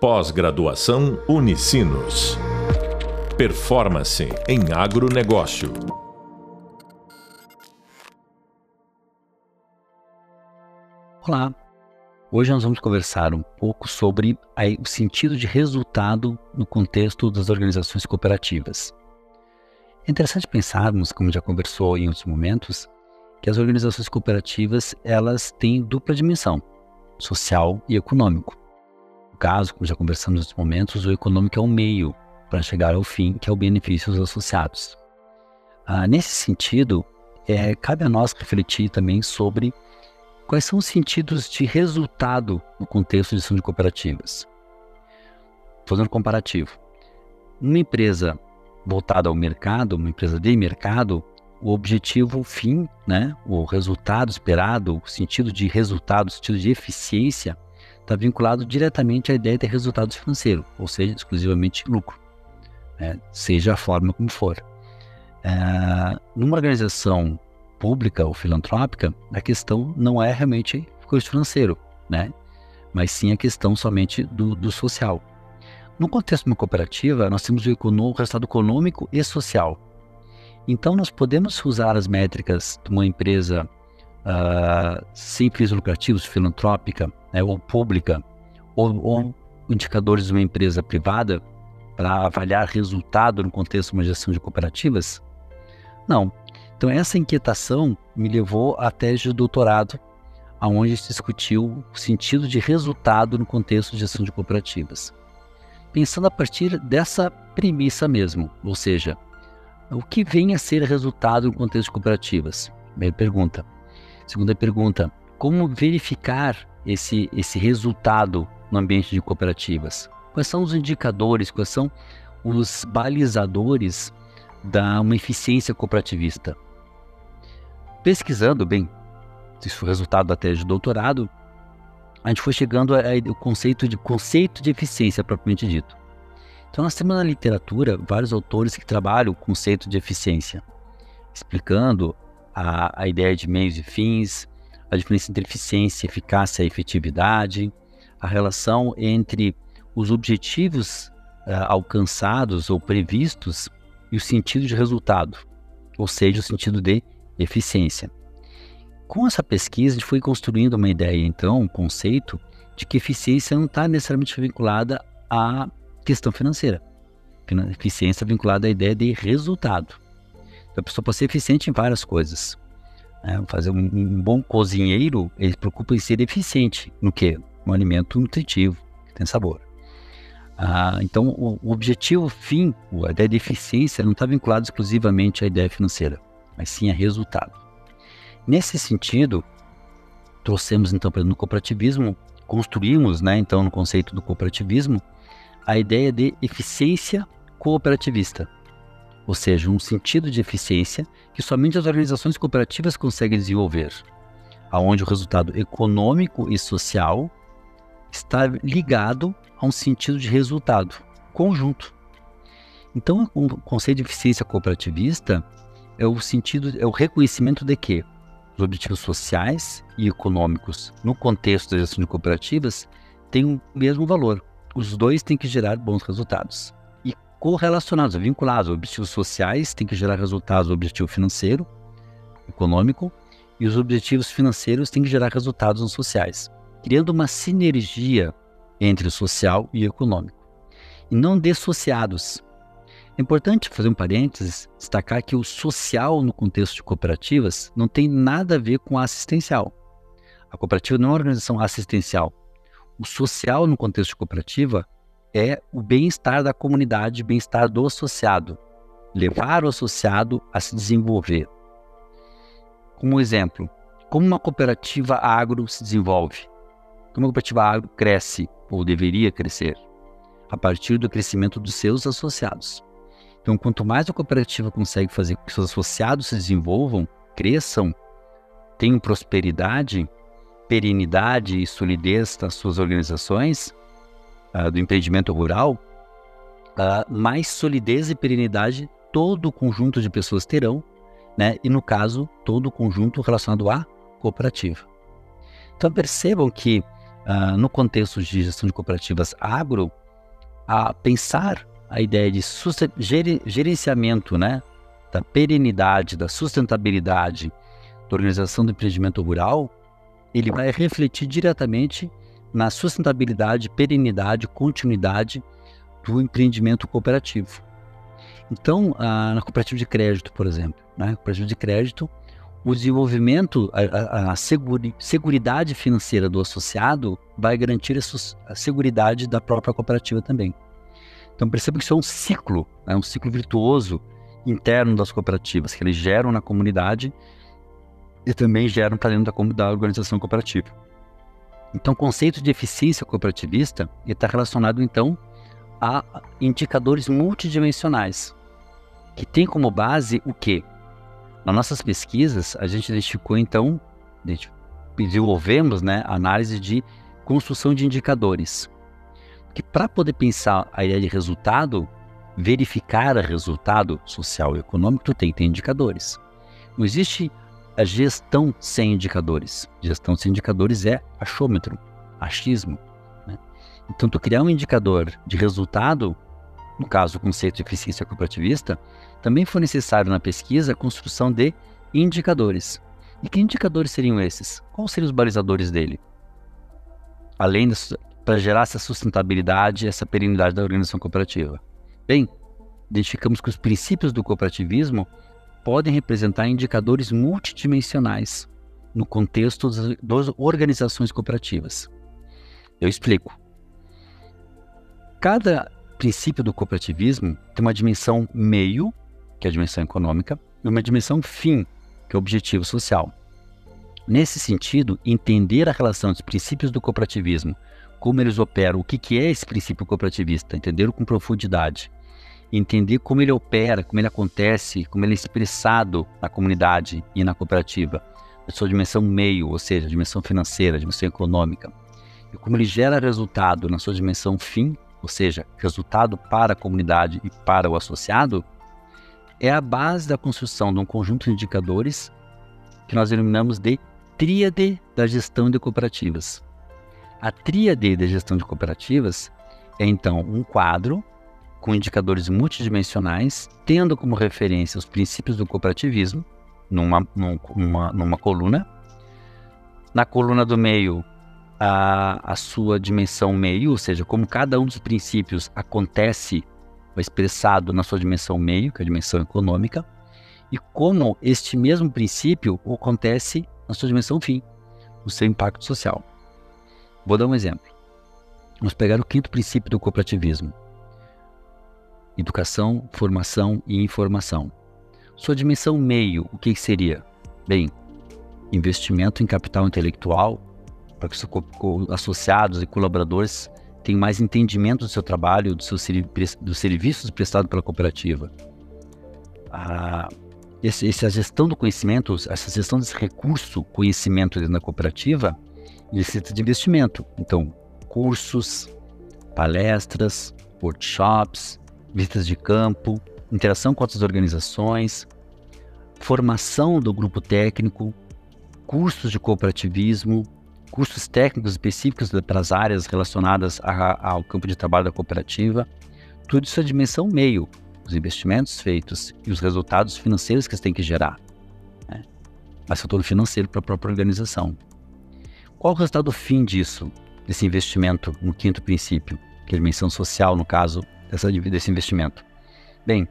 Pós-graduação Unicinos. Performance em agronegócio. Olá! Hoje nós vamos conversar um pouco sobre o sentido de resultado no contexto das organizações cooperativas. É interessante pensarmos, como já conversou em outros momentos, que as organizações cooperativas elas têm dupla dimensão, social e econômico caso, como já conversamos nos momentos, o econômico é o meio para chegar ao fim, que é o benefício dos associados. Ah, nesse sentido, é, cabe a nós refletir também sobre quais são os sentidos de resultado no contexto de gestão de cooperativas. Fazendo um comparativo. Uma empresa voltada ao mercado, uma empresa de mercado, o objetivo o fim, né, o resultado esperado, o sentido de resultado, o sentido de eficiência, está vinculado diretamente à ideia de resultado financeiro, ou seja, exclusivamente lucro, né? seja a forma como for. É, numa organização pública ou filantrópica, a questão não é realmente custo financeiro, né? mas sim a questão somente do, do social. No contexto de uma cooperativa, nós temos o, o resultado econômico e social. Então, nós podemos usar as métricas de uma empresa uh, fins lucrativos, filantrópica né, ou pública, ou, ou indicadores de uma empresa privada para avaliar resultado no contexto de uma gestão de cooperativas? Não. Então essa inquietação me levou à tese de doutorado, aonde se discutiu o sentido de resultado no contexto de gestão de cooperativas. Pensando a partir dessa premissa mesmo, ou seja, o que vem a ser resultado no contexto de cooperativas? Primeira pergunta. Segunda pergunta, como verificar esse, esse resultado no ambiente de cooperativas? Quais são os indicadores, quais são os balizadores da uma eficiência cooperativista? Pesquisando, bem, isso foi resultado da tese de doutorado, a gente foi chegando ao conceito de conceito de eficiência propriamente dito. Então nós temos na literatura vários autores que trabalham o conceito de eficiência, explicando a, a ideia de meios e fins, a diferença entre eficiência, eficácia e efetividade, a relação entre os objetivos uh, alcançados ou previstos e o sentido de resultado, ou seja, o sentido de eficiência. Com essa pesquisa, a gente foi construindo uma ideia, então, um conceito de que eficiência não está necessariamente vinculada à questão financeira. Eficiência vinculada à ideia de resultado. A pessoa pode ser eficiente em várias coisas. Né? Fazer um, um, bom cozinheiro, ele preocupa em ser eficiente no que? Um alimento nutritivo, que tem sabor. Ah, então, o, o, objetivo fim, a ideia de eficiência, não está vinculado exclusivamente à ideia financeira, mas sim a resultado. Nesse sentido, trouxemos então no cooperativismo, construímos, né, então no conceito do cooperativismo, a ideia de eficiência cooperativista ou seja, um sentido de eficiência que somente as organizações cooperativas conseguem desenvolver, aonde o resultado econômico e social está ligado a um sentido de resultado conjunto. Então, o conceito de eficiência cooperativista é o sentido, é o reconhecimento de que os objetivos sociais e econômicos no contexto da gestão de cooperativas têm o mesmo valor. Os dois têm que gerar bons resultados correlacionados, vinculados. Objetivos sociais têm que gerar resultados do objetivo financeiro, econômico, e os objetivos financeiros têm que gerar resultados nos sociais, criando uma sinergia entre o social e o econômico, e não dissociados. É importante fazer um parênteses, destacar que o social no contexto de cooperativas não tem nada a ver com a assistencial. A cooperativa não é uma organização assistencial. O social no contexto de cooperativa é o bem-estar da comunidade, bem-estar do associado. Levar o associado a se desenvolver. Como exemplo, como uma cooperativa agro se desenvolve? Como uma cooperativa agro cresce, ou deveria crescer? A partir do crescimento dos seus associados. Então, quanto mais a cooperativa consegue fazer com que seus associados se desenvolvam, cresçam, tenham prosperidade, perenidade e solidez nas suas organizações, uh, do empreendimento rural, uh, mais solidez e perenidade todo o conjunto de pessoas terão, né? E no caso, todo o conjunto relacionado à cooperativa. Então percebam que uh, no contexto de gestão de cooperativas agro, a pensar a ideia de gerenciamento né, da perenidade, da sustentabilidade da organização do empreendimento rural, ele vai refletir diretamente na sustentabilidade, perenidade, continuidade do empreendimento cooperativo. Então, a, na cooperativa de crédito, por exemplo, né, cooperativa de crédito, o desenvolvimento, a, a, a seguri, seguridade financeira do associado vai garantir a, a seguridade da própria cooperativa também. Então perceba que isso é um ciclo, é né, um ciclo virtuoso interno das cooperativas, que eles geram na comunidade e também geram para dentro da, da organização cooperativa. Então, o conceito de eficiência cooperativista está relacionado, então, a indicadores multidimensionais, que tem como base o quê? Nas nossas pesquisas, a gente identificou, então, desenvolvemos né, análise de construção de indicadores. Que para poder pensar a ideia de resultado, verificar o resultado social e econômico, tu tem que ter indicadores. Não existe a gestão sem indicadores. Gestão sem indicadores é achômetro, achismo. Né? Então, tu criar um indicador de resultado, no caso o conceito de eficiência cooperativista, também foi necessário na pesquisa a construção de indicadores. E que indicadores seriam esses? Quais seriam os balizadores dele? Além para gerar essa sustentabilidade, essa perenidade da organização cooperativa. Bem, identificamos que os princípios do cooperativismo podem representar indicadores multidimensionais no contexto das organizações cooperativas. Eu explico. Cada princípio do cooperativismo tem uma dimensão meio, que é a dimensão econômica, e uma dimensão fim, que é o objetivo social. Nesse sentido, entender a relação dos princípios do cooperativismo, como eles operam, o que é esse princípio cooperativista, entender com profundidade, entender como ele opera, como ele acontece, como ele é expressado na comunidade e na cooperativa, na sua dimensão meio, ou seja, dimensão financeira, dimensão econômica, e como ele gera resultado na sua dimensão fim, ou seja, resultado para a comunidade e para o associado, é a base da construção de um conjunto de indicadores que nós denominamos de tríade da gestão de cooperativas. A tríade da gestão de cooperativas é então um quadro com indicadores multidimensionais, tendo como referência os princípios do cooperativismo, numa, numa, numa coluna. Na coluna do meio, a, a sua dimensão meio, ou seja, como cada um dos princípios acontece expressado na sua dimensão meio, que é a dimensão econômica, e como este mesmo princípio acontece na sua dimensão fim, o seu impacto social. Vou dar um exemplo. Vamos pegar o quinto princípio do cooperativismo, educação, formação e informação. Sua dimensão meio, o que seria? Bem, investimento em capital intelectual para que os associados e colaboradores tenham mais entendimento do seu trabalho, do seu, dos serviços prestados pela cooperativa. A, esse, essa gestão do conhecimento, essa gestão desse recurso, conhecimento dentro da cooperativa, necessita de investimento. Então, cursos, palestras, workshops, visitas de campo, interação com outras organizações, formação do grupo técnico, cursos de cooperativismo, cursos técnicos específicos para as áreas relacionadas a, ao campo de trabalho da cooperativa. Tudo isso é dimensão meio, os investimentos feitos e os resultados financeiros que você tem que gerar. Né? Mas fator financeiro para a própria organização. Qual o resultado fim disso, desse investimento no quinto princípio, que é a dimensão social, no caso, dessa, desse investimento? Bem,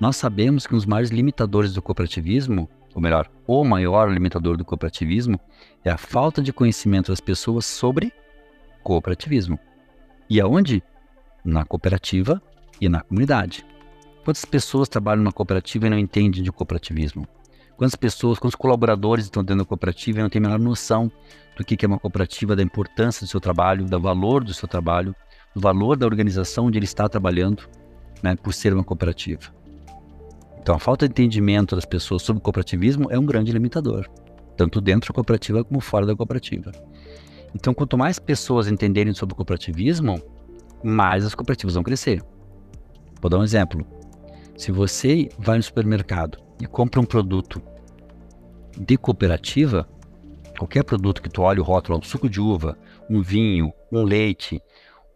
nós sabemos que um dos maiores limitadores do cooperativismo, ou melhor, o maior limitador do cooperativismo, é a falta de conhecimento das pessoas sobre cooperativismo. E aonde? Na cooperativa e na comunidade. Quantas pessoas trabalham na cooperativa e não entendem de cooperativismo? Quantas pessoas, quantos colaboradores estão dentro da cooperativa e não têm a menor noção do que é uma cooperativa, da importância do seu trabalho, do valor do seu trabalho, valor da organização onde ele está trabalhando, né, por ser uma cooperativa. Então, a falta de entendimento das pessoas sobre cooperativismo é um grande limitador, tanto dentro da cooperativa como fora da cooperativa. Então, quanto mais pessoas entenderem sobre o cooperativismo, mais as cooperativas vão crescer. Vou dar um exemplo. Se você vai no supermercado e compra um produto de cooperativa, qualquer produto que tu olhe o rótulo, um suco de uva, um vinho, um leite,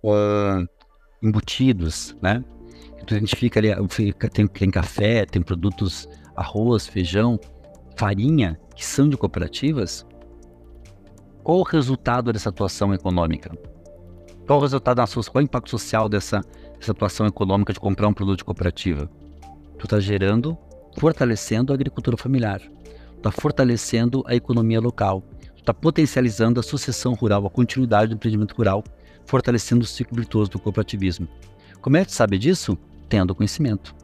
uh, embutidos, né? Então a gente fica ali, tem, tem café, tem produtos, arroz, feijão, farinha, que são de cooperativas. Qual o resultado dessa atuação econômica? Qual o resultado, qual o impacto social dessa, dessa atuação econômica de comprar um produto de cooperativa? Tu está gerando, fortalecendo a agricultura familiar, está fortalecendo a economia local, está potencializando a sucessão rural, a continuidade do empreendimento rural, fortalecendo o ciclo virtuoso do cooperativismo. Como é que sabe disso? Tendo conhecimento.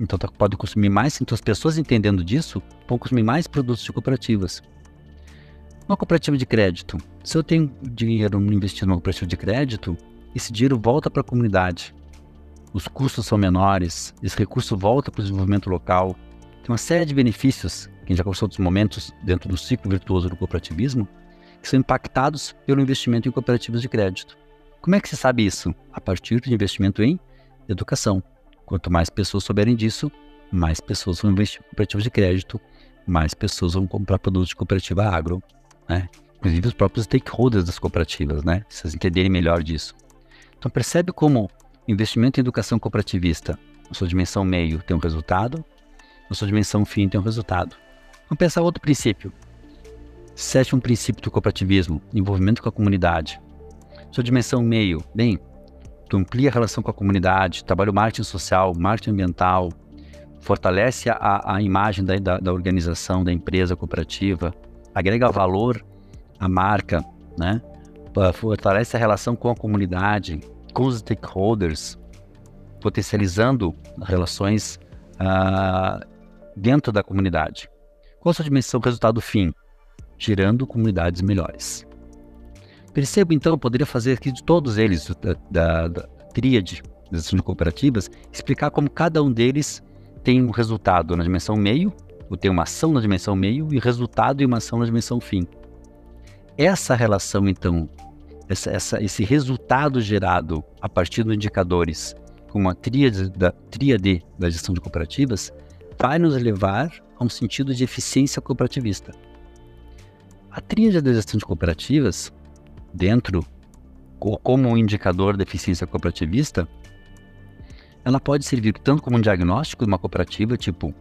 Então tá, pode consumir mais, então as pessoas entendendo disso vão consumir mais produtos de cooperativas. Uma cooperativa de crédito. Se eu tenho dinheiro investindo numa cooperativa de crédito, esse dinheiro volta para a comunidade. Os custos são menores, esse recurso volta para o desenvolvimento local. Tem uma série de benefícios, que a gente já conversou outros momentos, dentro do ciclo virtuoso do cooperativismo, que são impactados pelo investimento em cooperativas de crédito. Como é que se sabe isso? A partir do investimento em educação. Quanto mais pessoas souberem disso, mais pessoas vão investir em cooperativas de crédito, mais pessoas vão comprar produtos de cooperativa agro, né? Inclusive os próprios stakeholders das cooperativas, né? Vocês entenderem melhor disso. Então percebe como investimento em educação cooperativista, na sua dimensão meio, tem um resultado, na sua dimensão fim tem um resultado. Vamos pensar outro princípio. Sétimo princípio do cooperativismo, envolvimento com a comunidade. Sua dimensão meio, bem, tu amplia a relação com a comunidade, trabalha o marketing social, marketing ambiental, fortalece a, a imagem da, da, da, organização, da empresa cooperativa, agrega valor à marca, né? fortalece a relação com a comunidade, com os stakeholders, potencializando relações uh, dentro da comunidade. Qual a sua dimensão resultado fim? Gerando comunidades melhores. Percebo então, poderia fazer aqui de todos eles, da, da, da tríade das cooperativas, explicar como cada um deles tem um resultado na dimensão meio, ou tem uma ação na dimensão meio e resultado e uma ação na dimensão fim. Essa relação, então, essa, essa, esse resultado gerado a partir dos indicadores, com uma tríade da, tríade da gestão de cooperativas, vai nos levar a um sentido de eficiência cooperativista. A tríade da gestão de cooperativas dentro, como um indicador de eficiência cooperativista, ela pode servir tanto como um diagnóstico de uma cooperativa, tipo,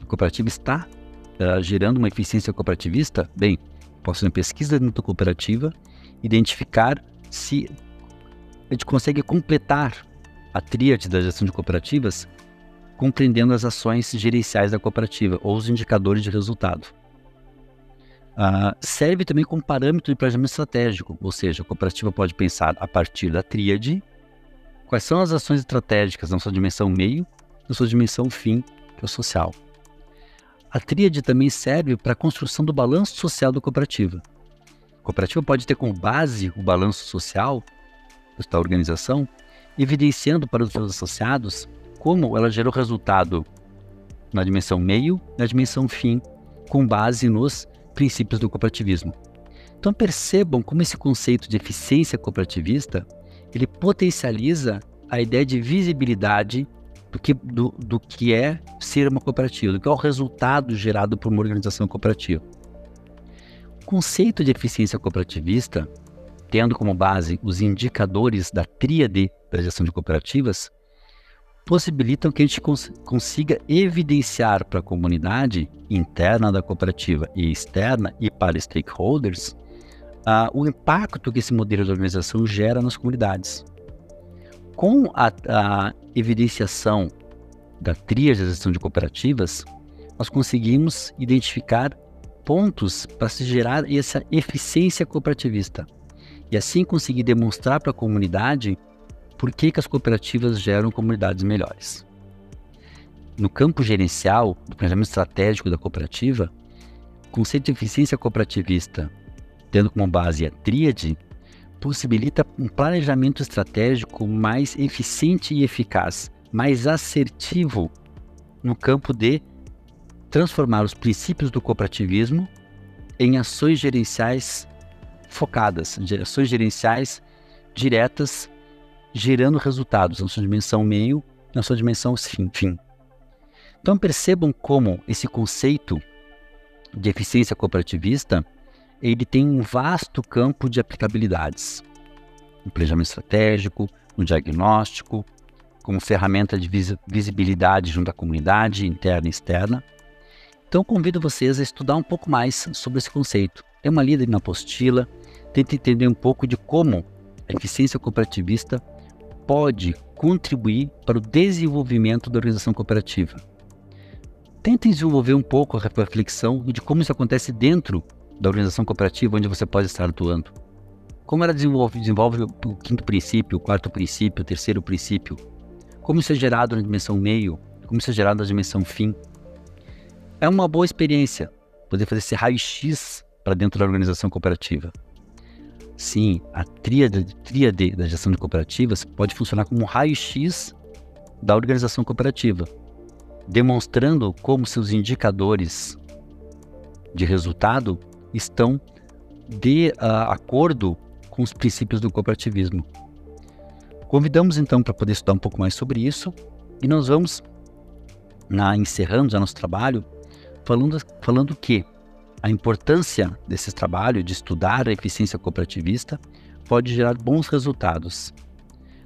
a cooperativa está uh, gerando uma eficiência cooperativista? Bem, posso fazer uma pesquisa dentro da cooperativa, identificar se a gente consegue completar a tríade da gestão de cooperativas, compreendendo as ações gerenciais da cooperativa ou os indicadores de resultado. Uh, serve também como parâmetro de planejamento estratégico, ou seja, a cooperativa pode pensar a partir da tríade quais são as ações estratégicas na sua dimensão meio, na sua dimensão fim, que é o social. A tríade também serve para a construção do balanço social da cooperativa. A cooperativa pode ter como base o balanço social da organização, evidenciando para os seus associados como ela gerou resultado na dimensão meio, na dimensão fim, com base nos princípios do cooperativismo. Então percebam como esse conceito de eficiência cooperativista ele potencializa a ideia de visibilidade do que, do, do que é ser uma cooperativa, do que é o resultado gerado por uma organização cooperativa. O conceito de eficiência cooperativista, tendo como base os indicadores da tríade da gestão de cooperativas, possibilitam que a gente cons consiga evidenciar para a comunidade interna da cooperativa e externa e para stakeholders uh, o impacto que esse modelo de organização gera nas comunidades. Com a, a evidenciação da tríade de gestão de cooperativas, nós conseguimos identificar pontos para se gerar essa eficiência cooperativista e assim conseguir demonstrar para a comunidade por que, que as cooperativas geram comunidades melhores. No campo gerencial, do planejamento estratégico da cooperativa, o conceito de eficiência cooperativista, tendo como base a tríade, possibilita um planejamento estratégico mais eficiente e eficaz, mais assertivo no campo de transformar os princípios do cooperativismo em ações gerenciais focadas, ações gerenciais diretas gerando resultados na sua dimensão meio, na sua dimensão fim. fim. Então percebam como esse conceito de eficiência cooperativista ele tem um vasto campo de aplicabilidades. No planejamento estratégico, no diagnóstico, como ferramenta de visibilidade junto à comunidade interna e externa. Então convido vocês a estudar um pouco mais sobre esse conceito. É uma lida na apostila, tenta entender um pouco de como a eficiência cooperativista pode contribuir para o desenvolvimento da organização cooperativa. Tentem desenvolver um pouco a reflexão de como isso acontece dentro da organização cooperativa onde você pode estar atuando. Como ela desenvolve, desenvolve o quinto princípio, o quarto princípio, o terceiro princípio. Como isso é gerado na dimensão meio, como isso é gerado na dimensão fim. É uma boa experiência poder fazer esse raio-x para dentro da organização cooperativa. Sim, a tríade, tríade da gestão de cooperativas pode funcionar como um raio-x da organização cooperativa, demonstrando como seus indicadores de resultado estão de uh, acordo com os princípios do cooperativismo. Convidamos então para poder estudar um pouco mais sobre isso e nós vamos, na, encerrando já nosso trabalho, falando, falando que a importância desse trabalho de estudar a eficiência cooperativista pode gerar bons resultados.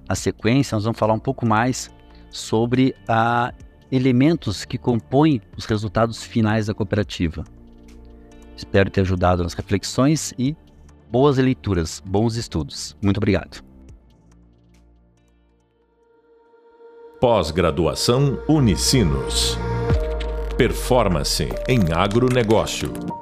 Na sequência, nós vamos falar um pouco mais sobre a elementos que compõem os resultados finais da cooperativa. Espero ter ajudado nas reflexões e boas leituras, bons estudos. Muito obrigado. Pós-graduação Unicinos. Performance em agronegócio.